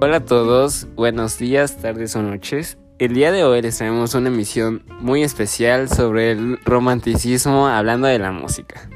Hola a todos, buenos días, tardes o noches. El día de hoy les traemos una emisión muy especial sobre el romanticismo hablando de la música.